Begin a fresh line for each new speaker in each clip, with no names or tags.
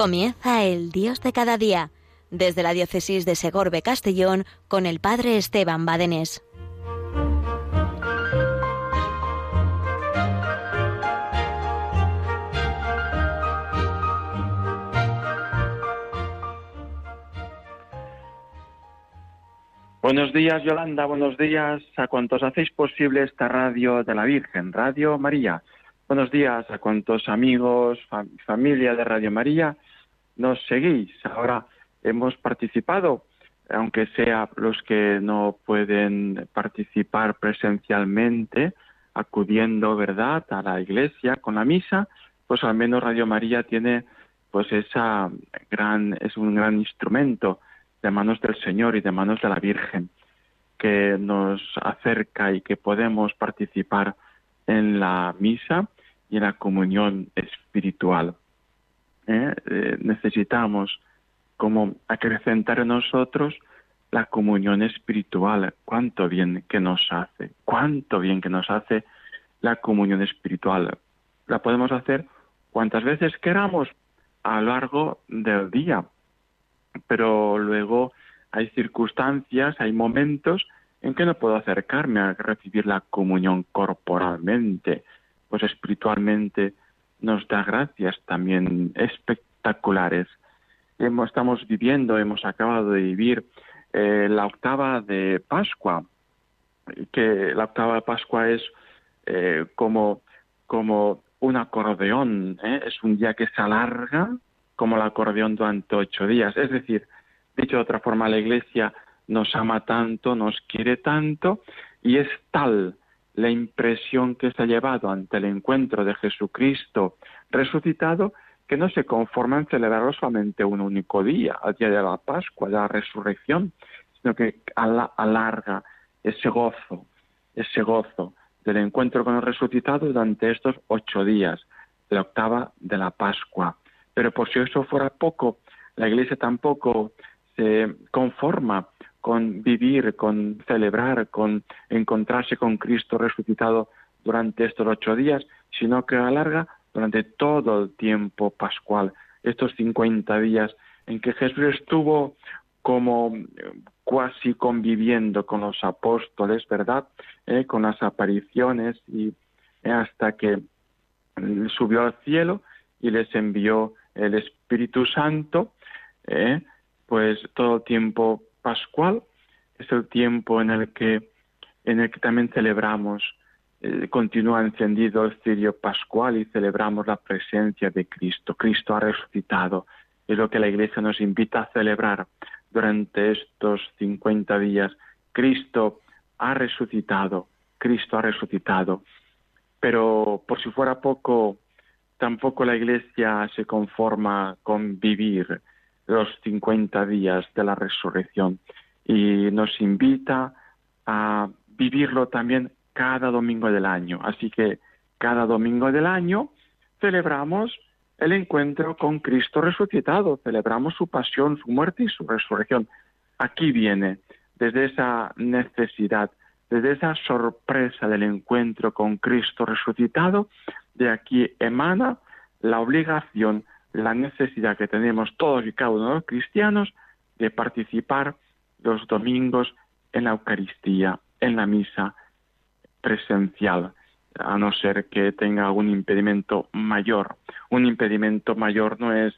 Comienza el Dios de cada día, desde la diócesis de Segorbe Castellón con el Padre Esteban Badenés.
Buenos días, Yolanda. Buenos días a cuantos hacéis posible esta radio de la Virgen, Radio María. Buenos días a cuantos amigos, familia de Radio María nos seguís. Ahora hemos participado, aunque sea los que no pueden participar presencialmente, acudiendo, ¿verdad?, a la iglesia con la misa, pues al menos Radio María tiene pues esa gran es un gran instrumento de manos del Señor y de manos de la Virgen que nos acerca y que podemos participar en la misa y la comunión espiritual. ¿eh? Eh, necesitamos como acrecentar en nosotros la comunión espiritual. Cuánto bien que nos hace, cuánto bien que nos hace la comunión espiritual. La podemos hacer cuantas veces queramos a lo largo del día, pero luego hay circunstancias, hay momentos en que no puedo acercarme a recibir la comunión corporalmente, pues espiritualmente nos da gracias también espectaculares. Estamos viviendo, hemos acabado de vivir eh, la octava de Pascua, que la octava de Pascua es eh, como, como un acordeón, ¿eh? es un día que se alarga como el acordeón durante ocho días. Es decir, dicho de otra forma, la Iglesia nos ama tanto, nos quiere tanto y es tal la impresión que se ha llevado ante el encuentro de Jesucristo resucitado que no se conforma en celebrarlo solamente un único día, al día de la Pascua, de la resurrección, sino que alarga ese gozo, ese gozo del encuentro con el resucitado durante estos ocho días, la octava de la Pascua. Pero por si eso fuera poco, la Iglesia tampoco se conforma con vivir, con celebrar, con encontrarse con Cristo resucitado durante estos ocho días, sino que alarga durante todo el tiempo pascual, estos cincuenta días en que Jesús estuvo como casi conviviendo con los apóstoles, ¿verdad? Eh, con las apariciones y eh, hasta que subió al cielo y les envió el Espíritu Santo, eh, pues todo el tiempo pascual es el tiempo en el que en el que también celebramos eh, continúa encendido el cirio pascual y celebramos la presencia de Cristo. Cristo ha resucitado. Es lo que la Iglesia nos invita a celebrar durante estos 50 días. Cristo ha resucitado. Cristo ha resucitado. Pero por si fuera poco, tampoco la Iglesia se conforma con vivir los 50 días de la resurrección y nos invita a vivirlo también cada domingo del año. Así que cada domingo del año celebramos el encuentro con Cristo resucitado, celebramos su pasión, su muerte y su resurrección. Aquí viene, desde esa necesidad, desde esa sorpresa del encuentro con Cristo resucitado, de aquí emana la obligación, la necesidad que tenemos todos y cada uno de los cristianos de participar los domingos en la Eucaristía, en la misa, presencial, a no ser que tenga algún impedimento mayor. Un impedimento mayor no es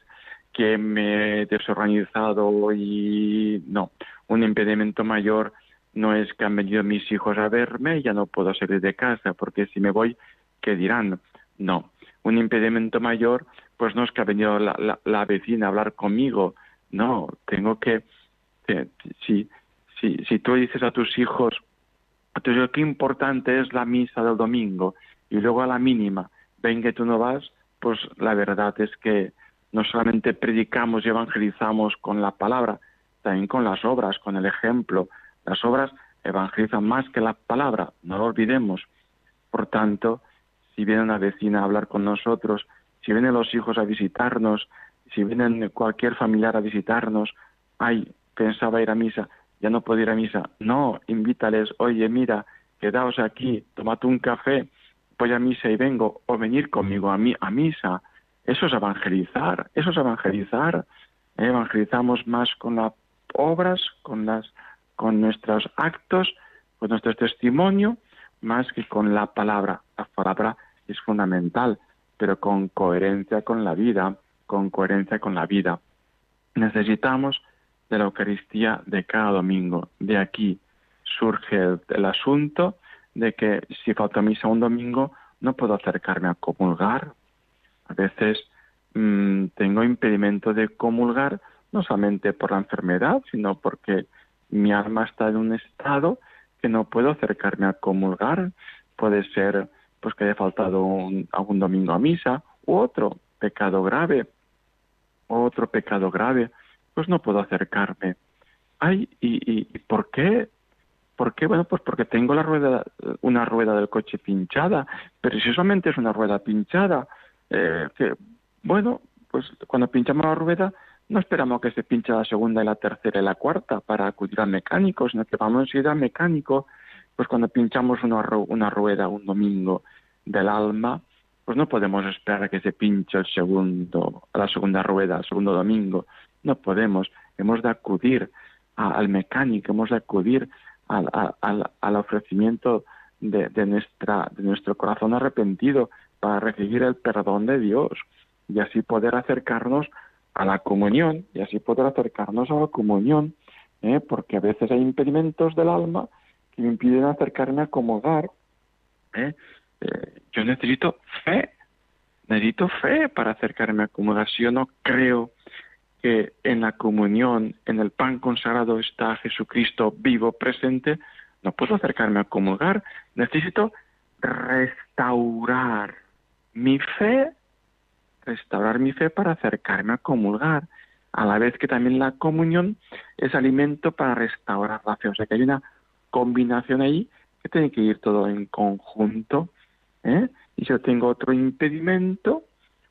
que me he desorganizado y no. Un impedimento mayor no es que han venido mis hijos a verme y ya no puedo salir de casa, porque si me voy, ¿qué dirán? No. Un impedimento mayor, pues no es que ha venido la, la, vecina a hablar conmigo. No, tengo que. Si, si, si tú dices a tus hijos, entonces, qué importante es la misa del domingo y luego a la mínima, ven que tú no vas, pues la verdad es que no solamente predicamos y evangelizamos con la palabra, también con las obras, con el ejemplo. Las obras evangelizan más que la palabra, no lo olvidemos. Por tanto, si viene una vecina a hablar con nosotros, si vienen los hijos a visitarnos, si vienen cualquier familiar a visitarnos, ay, pensaba ir a misa, ya no puedo ir a misa. No, invítales, oye, mira, quedaos aquí, tomad un café, voy a misa y vengo, o venir conmigo a, mí, a misa. Eso es evangelizar, eso es evangelizar. Evangelizamos más con las obras, con las, con nuestros actos, con nuestro testimonio, más que con la palabra. La palabra es fundamental, pero con coherencia con la vida, con coherencia con la vida. Necesitamos de la Eucaristía de cada domingo. De aquí surge el, asunto de que si falta misa un domingo, no puedo acercarme a comulgar. A veces mm, tengo impedimento de comulgar, no solamente por la enfermedad, sino porque mi alma está en un estado que no puedo acercarme a comulgar. Puede ser pues que haya faltado un, algún domingo a misa, u otro pecado grave, otro pecado grave, pues no puedo acercarme. Ay, ¿y, y, por qué? ¿Por qué? Bueno, pues porque tengo la rueda, una rueda del coche pinchada, pero si solamente es una rueda pinchada, eh, que, bueno, pues cuando pinchamos la rueda, no esperamos que se pinche la segunda y la tercera y la cuarta para acudir al mecánico, sino que vamos a ir al mecánico, pues cuando pinchamos una, una rueda un domingo del alma, pues no podemos esperar a que se pinche el segundo, la segunda rueda, el segundo domingo. No podemos. Hemos de acudir al mecánico, hemos de acudir al, al, ofrecimiento de, de, nuestra, de nuestro corazón arrepentido para recibir el perdón de Dios y así poder acercarnos a la comunión y así poder acercarnos a la comunión, ¿eh? porque a veces hay impedimentos del alma que me impiden acercarme a acomodar. ¿eh? Yo necesito fe, necesito fe para acercarme a comulgar. Si yo no creo que en la comunión, en el pan consagrado está Jesucristo vivo, presente, no puedo acercarme a comulgar. Necesito restaurar mi fe, restaurar mi fe para acercarme a comulgar, a la vez que también la comunión es alimento para restaurar la fe. O sea que hay una combinación ahí que tiene que ir todo en conjunto. ¿Eh? Y yo tengo otro impedimento,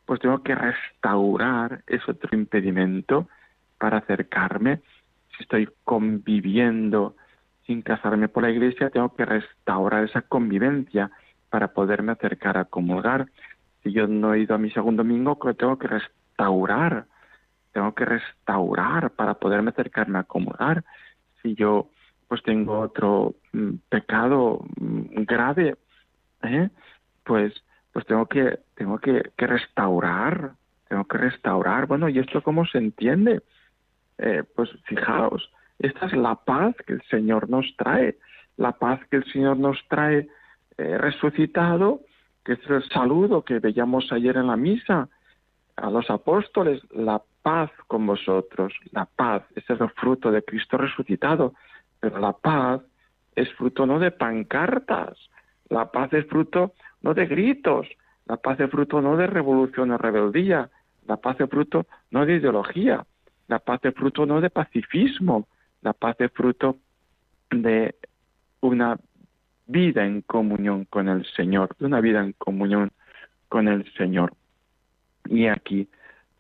pues tengo que restaurar ese otro impedimento para acercarme. Si estoy conviviendo sin casarme por la iglesia, tengo que restaurar esa convivencia para poderme acercar a comulgar. Si yo no he ido a mi segundo domingo, tengo que restaurar, tengo que restaurar para poderme acercarme a comulgar. Si yo pues tengo otro mm, pecado mm, grave, ¿eh? Pues pues tengo que tengo que, restaurar tengo que restaurar. Bueno y esto cómo se entiende eh, pues fijaos esta es la paz que el Señor nos trae la paz que el Señor nos trae eh, resucitado que es el saludo que veíamos ayer en la misa a los apóstoles la paz con vosotros. La paz ese es el fruto de Cristo resucitado pero la paz es fruto no de pancartas la paz es fruto no de gritos, la paz es fruto no de revolución o rebeldía, la paz es fruto no de ideología, la paz es fruto no de pacifismo, la paz es fruto de una vida en comunión con el Señor, de una vida en comunión con el Señor. Y aquí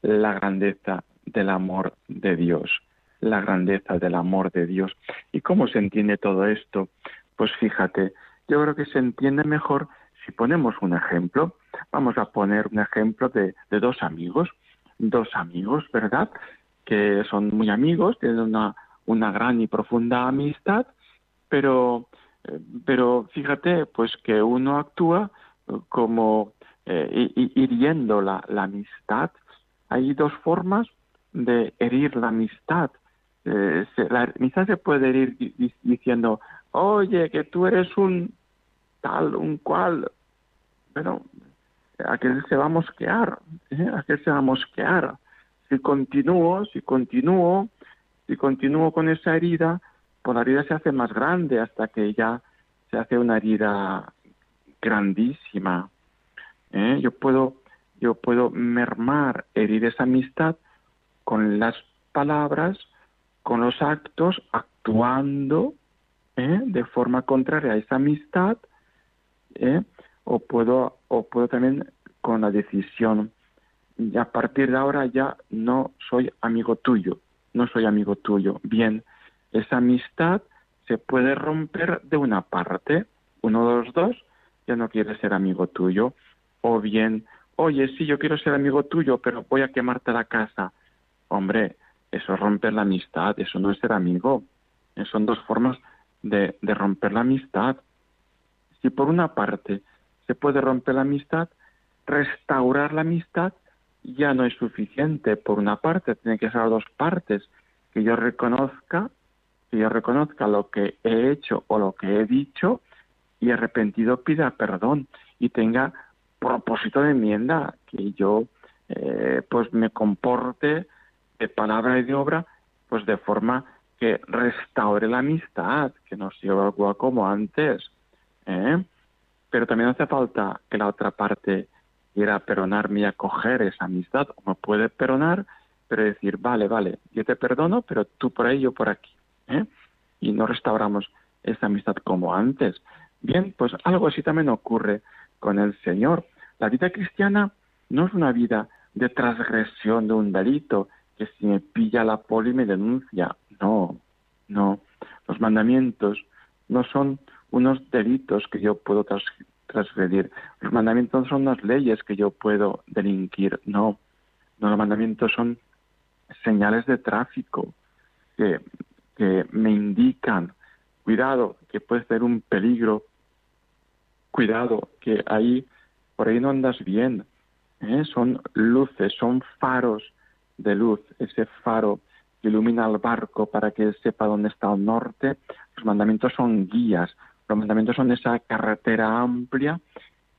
la grandeza del amor de Dios, la grandeza del amor de Dios. ¿Y cómo se entiende todo esto? Pues fíjate, yo creo que se entiende mejor si ponemos un ejemplo, vamos a poner un ejemplo de, dos amigos, dos amigos, ¿verdad? Que son muy amigos, tienen una, una gran y profunda amistad, pero, eh, pero fíjate, pues que uno actúa como eh, hiriendo la, la, amistad. Hay dos formas de herir la amistad. Eh, la amistad se puede herir diciendo, oye, que tú eres un tal, un cual, bueno, aquel se va a mosquear, ¿eh? aquel se va a mosquear. Si continúo, si continúo, si continúo con esa herida, pues la herida se hace más grande hasta que ya se hace una herida grandísima. ¿eh? Yo puedo, yo puedo mermar, herir esa amistad con las palabras, con los actos, actuando ¿eh? de forma contraria a esa amistad ¿eh? o puedo o puedo también con la decisión y a partir de ahora ya no soy amigo tuyo, no soy amigo tuyo. Bien, esa amistad se puede romper de una parte, uno de los dos ya no quiere ser amigo tuyo, o bien, oye, sí, yo quiero ser amigo tuyo, pero voy a quemarte la casa. Hombre, eso es romper la amistad, eso no es ser amigo. Son dos formas de, de romper la amistad. Si por una parte se puede romper la amistad, restaurar la amistad ya no es suficiente por una parte, tiene que ser dos partes, que yo reconozca, que yo reconozca lo que he hecho o lo que he dicho y arrepentido pida perdón y tenga propósito de enmienda, que yo eh, pues me comporte de palabra y de obra pues de forma que restaure la amistad, que no siga igual como antes. ¿Eh? Pero también hace falta que la otra parte quiera perdonarme y acoger esa amistad, o me puede perdonar, pero decir, vale, vale, yo te perdono, pero tú por ahí, yo por aquí. ¿eh? Y no restauramos esa amistad como antes. Bien, pues algo así también ocurre con el Señor. La vida cristiana no es una vida de transgresión de un delito, que si me pilla la poli me denuncia. No, no. Los mandamientos no son unos delitos que yo puedo transgredir. Los mandamientos son unas leyes que yo puedo delinquir. No, no los mandamientos son señales de tráfico que, que me indican, cuidado, que puede ser un peligro, cuidado, que ahí, por ahí no andas bien. ¿eh? Son luces, son faros de luz, ese faro que ilumina el barco para que sepa dónde está el norte. Los mandamientos son guías, los mandamientos son esa carretera amplia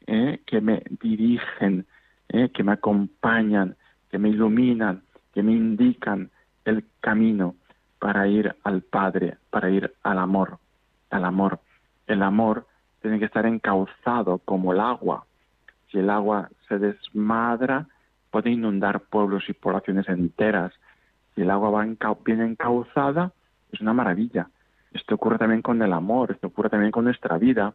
¿eh? que me dirigen, ¿eh? que me acompañan, que me iluminan, que me indican el camino para ir al Padre, para ir al amor, al amor. El amor tiene que estar encauzado como el agua. Si el agua se desmadra, puede inundar pueblos y poblaciones enteras. Si el agua va bien encauzada, es una maravilla. Esto ocurre también con el amor, esto ocurre también con nuestra vida.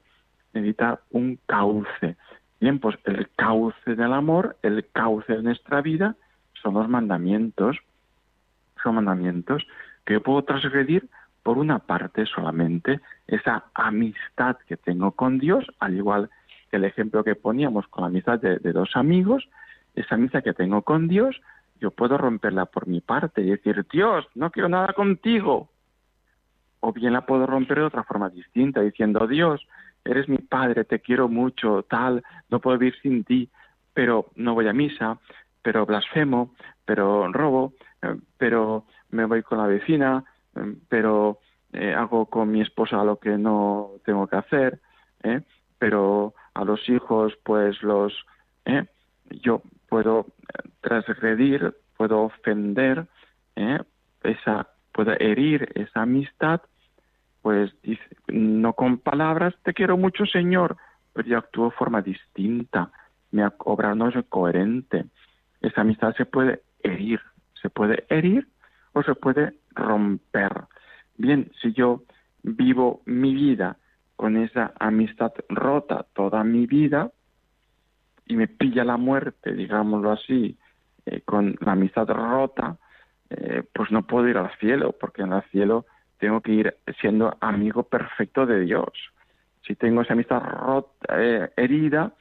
Necesita un cauce. Bien, pues el cauce del amor, el cauce de nuestra vida, son los mandamientos. Son mandamientos que yo puedo transgredir por una parte solamente, esa amistad que tengo con Dios, al igual que el ejemplo que poníamos con la amistad de, de dos amigos, esa amistad que tengo con Dios, yo puedo romperla por mi parte y decir, Dios, no quiero nada contigo, o bien la puedo romper de otra forma distinta, diciendo, Dios, eres mi Padre, te quiero mucho, tal, no puedo vivir sin ti, pero no voy a misa, pero blasfemo, pero robo, eh, pero me voy con la vecina, eh, pero eh, hago con mi esposa lo que no tengo que hacer, pero a los hijos pues los... yo puedo transgredir, puedo ofender esa pueda herir esa amistad, pues dice, no con palabras, te quiero mucho, Señor, pero yo actúo de forma distinta, mi obra no es coherente. Esa amistad se puede herir, se puede herir o se puede romper. Bien, si yo vivo mi vida con esa amistad rota toda mi vida y me pilla la muerte, digámoslo así, eh, con la amistad rota, eh, pues no puedo ir al cielo, porque en el cielo tengo que ir siendo amigo perfecto de Dios. Si tengo esa amistad rota, eh, herida,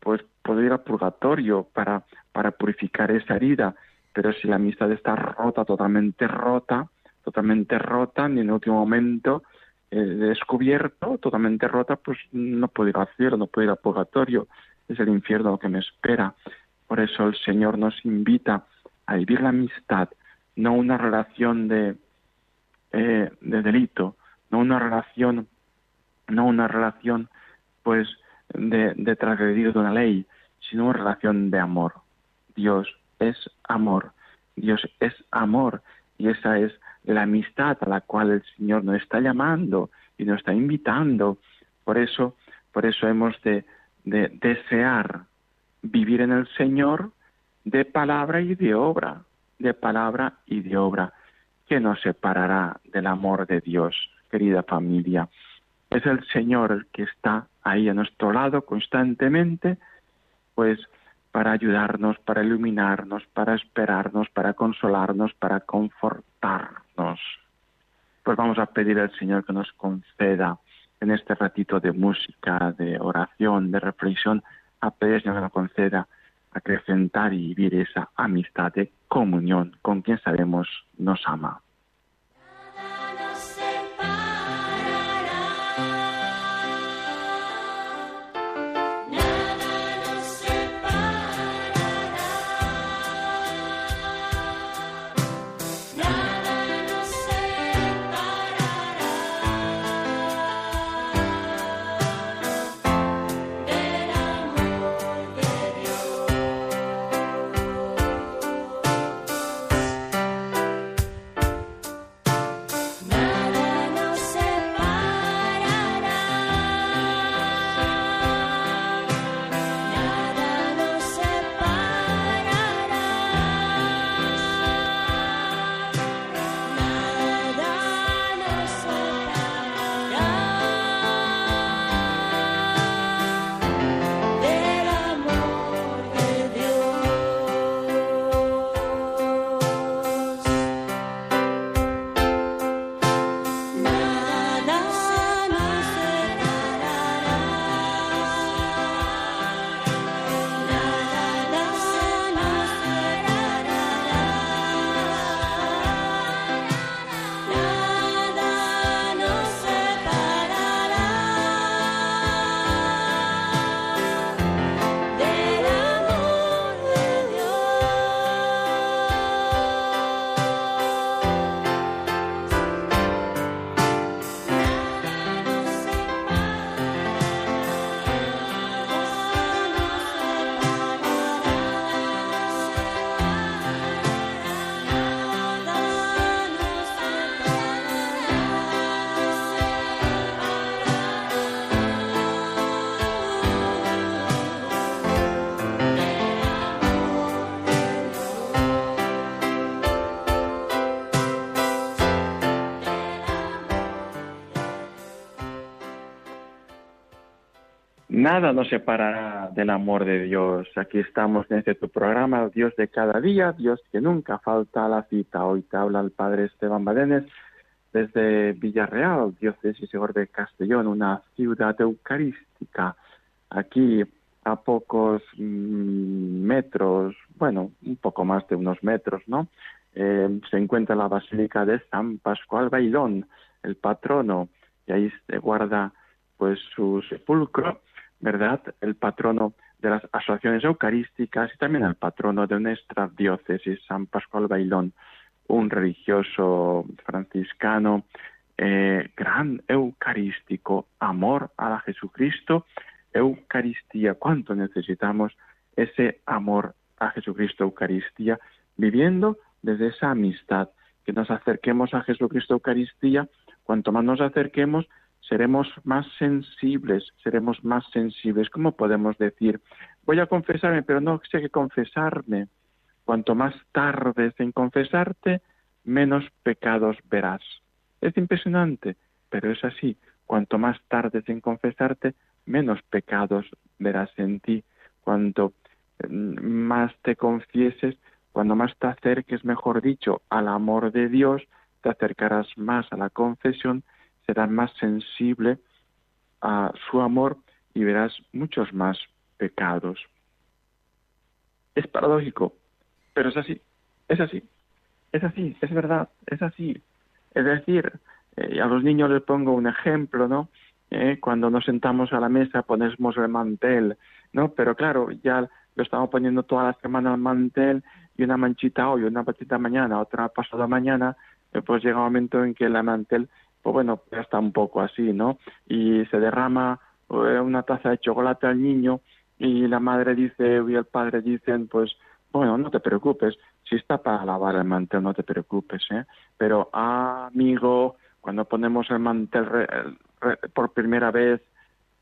pues puedo ir al purgatorio para, para purificar esa herida. Pero si la amistad está rota, totalmente rota, totalmente rota, ni en el último momento eh, descubierto, totalmente rota, pues no puedo ir al cielo, no puedo ir al purgatorio. Es el infierno lo que me espera. Por eso el Señor nos invita a vivir la amistad no una relación de, eh, de delito, no una relación, no una relación pues de, de transgredir de una ley, sino una relación de amor. Dios es amor, Dios es amor y esa es la amistad a la cual el Señor nos está llamando y nos está invitando. Por eso, por eso hemos de, de desear vivir en el Señor de palabra y de obra, de palabra y de obra, que nos separará del amor de Dios, querida familia. Es el Señor el que está ahí a nuestro lado constantemente, pues para ayudarnos, para iluminarnos, para esperarnos, para consolarnos, para confortarnos. Pues vamos a pedir al Señor que nos conceda en este ratito de música, de oración, de reflexión, a pedir que nos conceda acrecentar y vivir esa amistad de comunión con quien sabemos nos ama. Nada nos separará del amor de Dios. Aquí estamos en este tu programa, Dios de cada día, Dios que nunca falta a la cita. Hoy te habla el Padre Esteban Badenes desde Villarreal, diócesis de Castellón, una ciudad eucarística. Aquí a pocos mm, metros, bueno, un poco más de unos metros, ¿no? Eh, se encuentra la Basílica de San Pascual Bailón, el patrono, y ahí se guarda pues su sepulcro ¿verdad? El patrono de las asociaciones eucarísticas y también el patrono de nuestra diócesis, San Pascual Bailón, un religioso franciscano, eh, gran eucarístico, amor a la Jesucristo, Eucaristía. ¿Cuánto necesitamos ese amor a Jesucristo, Eucaristía, viviendo desde esa amistad, que nos acerquemos a Jesucristo, Eucaristía, cuanto más nos acerquemos, seremos más sensibles, seremos más sensibles. ¿Cómo podemos decir, voy a confesarme, pero no sé qué confesarme? Cuanto más tardes en confesarte, menos pecados verás. Es impresionante, pero es así. Cuanto más tardes en confesarte, menos pecados verás en ti. Cuanto mm, más te confieses, cuando más te acerques, mejor dicho, al amor de Dios, te acercarás más a la confesión serás más sensible a su amor y verás muchos más pecados. Es paradójico, pero es así, es así, es así, es verdad, es así. Es decir, eh, a los niños les pongo un ejemplo, ¿no? Eh, cuando nos sentamos a la mesa ponemos el mantel, ¿no? Pero claro, ya lo estamos poniendo toda la semana el mantel y una manchita hoy, una manchita mañana, otra pasada mañana, eh, pues llega un momento en que el mantel pues bueno, ya está un poco así, ¿no? Y se derrama eh, una taza de chocolate al niño y la madre dice y el padre dicen, pues, bueno, no te preocupes, si está para lavar el mantel, no te preocupes, ¿eh? Pero, amigo, cuando ponemos el mantel por primera vez,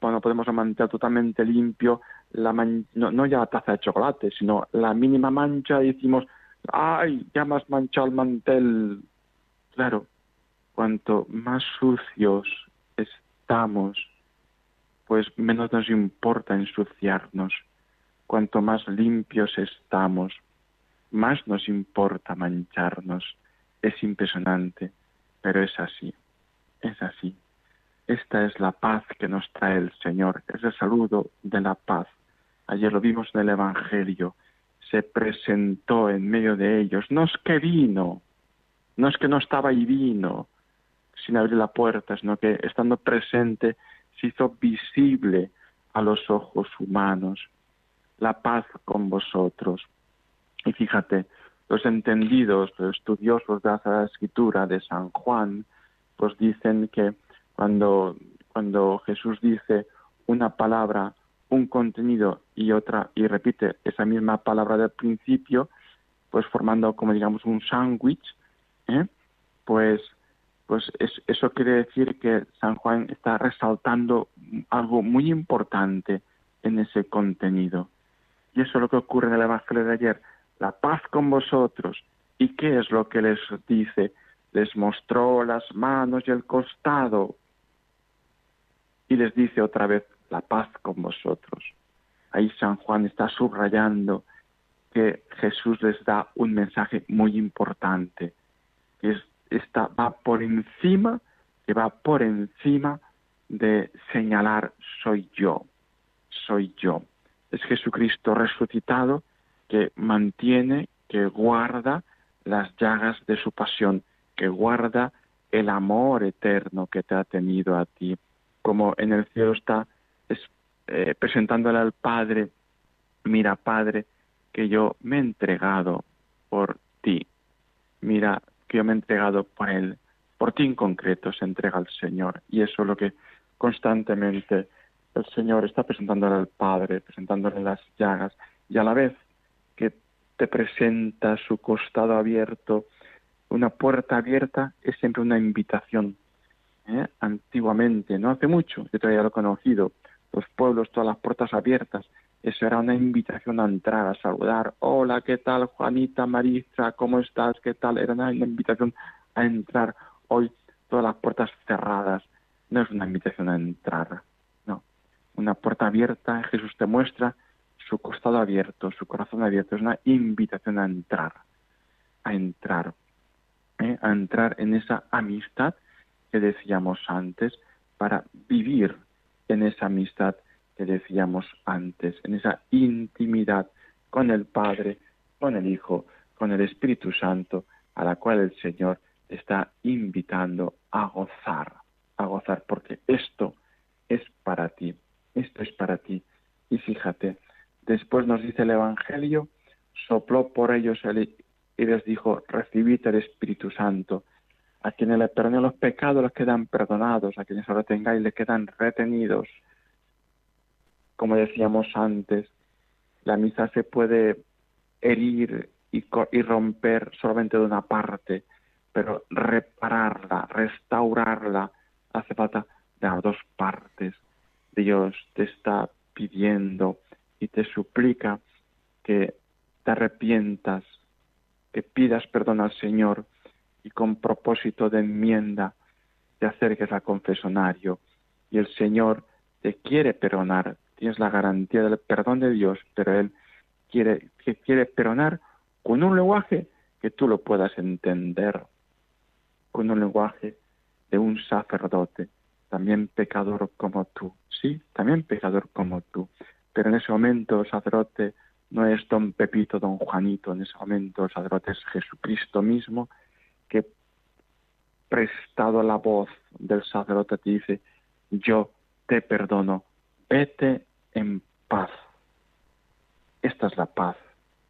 cuando ponemos el mantel totalmente limpio, la no, no ya la taza de chocolate, sino la mínima mancha, decimos, ay, ya más manchado el mantel. Claro, cuanto más sucios estamos, pues menos nos importa ensuciarnos. Cuanto más limpios estamos, más nos importa mancharnos. Es impresionante, pero es así, es así. Esta es la paz que nos trae el Señor, es el saludo de la paz. Ayer lo vimos en el Evangelio, se presentó en medio de ellos. No es que vino, no es que no estaba y vino sin abrir la puerta, sino que estando presente se hizo visible a los ojos humanos. La paz con vosotros. Y fíjate, los entendidos, los estudiosos de la escritura de San Juan, pues dicen que cuando, cuando Jesús dice una palabra, un contenido y otra, y repite esa misma palabra del principio, pues formando como digamos un sándwich, ¿eh? pues, pues eso quiere decir que San Juan está resaltando algo muy importante en ese contenido. Y eso es lo que ocurre en el Evangelio de ayer la paz con vosotros. ¿Y qué es lo que les dice? Les mostró las manos y el costado. Y les dice otra vez, la paz con vosotros. Ahí San Juan está subrayando que Jesús les da un mensaje muy importante, que es, está, va por encima, que va por encima de señalar soy yo, soy yo. Es Jesucristo resucitado que mantiene, que guarda las llagas de su pasión, que guarda el amor eterno que te ha tenido a ti, como en el cielo está eh, presentándole al Padre, mira Padre, que yo me he entregado por ti, mira que yo me he entregado por Él, por ti en concreto se entrega al Señor, y eso es lo que constantemente el Señor está presentándole al Padre, presentándole las llagas, y a la vez que te presenta su costado abierto, una puerta abierta es siempre una invitación. ¿eh? Antiguamente, no hace mucho, yo todavía lo he conocido, los pueblos, todas las puertas abiertas, eso era una invitación a entrar, a saludar. Hola, ¿qué tal, Juanita, Maristra? ¿Cómo estás? ¿Qué tal? Era una invitación a entrar. Hoy todas las puertas cerradas. No es una invitación a entrar, no. Una puerta abierta, Jesús te muestra su costado abierto, su corazón abierto, es una invitación a entrar, a entrar, ¿eh? a entrar en esa amistad que decíamos antes, para vivir en esa amistad que decíamos antes, en esa intimidad con el Padre, con el Hijo, con el Espíritu Santo, a la cual el Señor está invitando a gozar, a gozar, porque esto es para ti, esto es para ti. Y fíjate, Después nos dice el Evangelio, sopló por ellos y les dijo, recibid el Espíritu Santo. A quienes le perdonen los pecados les quedan perdonados, a quienes lo retengáis le quedan retenidos. Como decíamos antes, la misa se puede herir y, y romper solamente de una parte, pero repararla, restaurarla, hace falta de las dos partes. Dios te está pidiendo y te suplica que te arrepientas, que pidas perdón al Señor y con propósito de enmienda te acerques al confesonario y el Señor te quiere perdonar. Tienes la garantía del perdón de Dios, pero Él quiere, que quiere perdonar con un lenguaje que tú lo puedas entender, con un lenguaje de un sacerdote, también pecador como tú, sí, también pecador como tú. Pero en ese momento el sacerdote no es don Pepito, don Juanito, en ese momento el sacerdote es Jesucristo mismo, que prestado la voz del sacerdote te dice, yo te perdono, vete en paz. Esta es la paz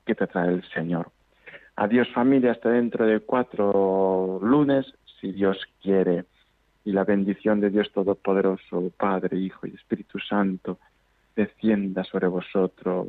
que te trae el Señor. Adiós familia, hasta dentro de cuatro lunes, si Dios quiere. Y la bendición de Dios Todopoderoso, Padre, Hijo y Espíritu Santo, descienda sobre vosotros.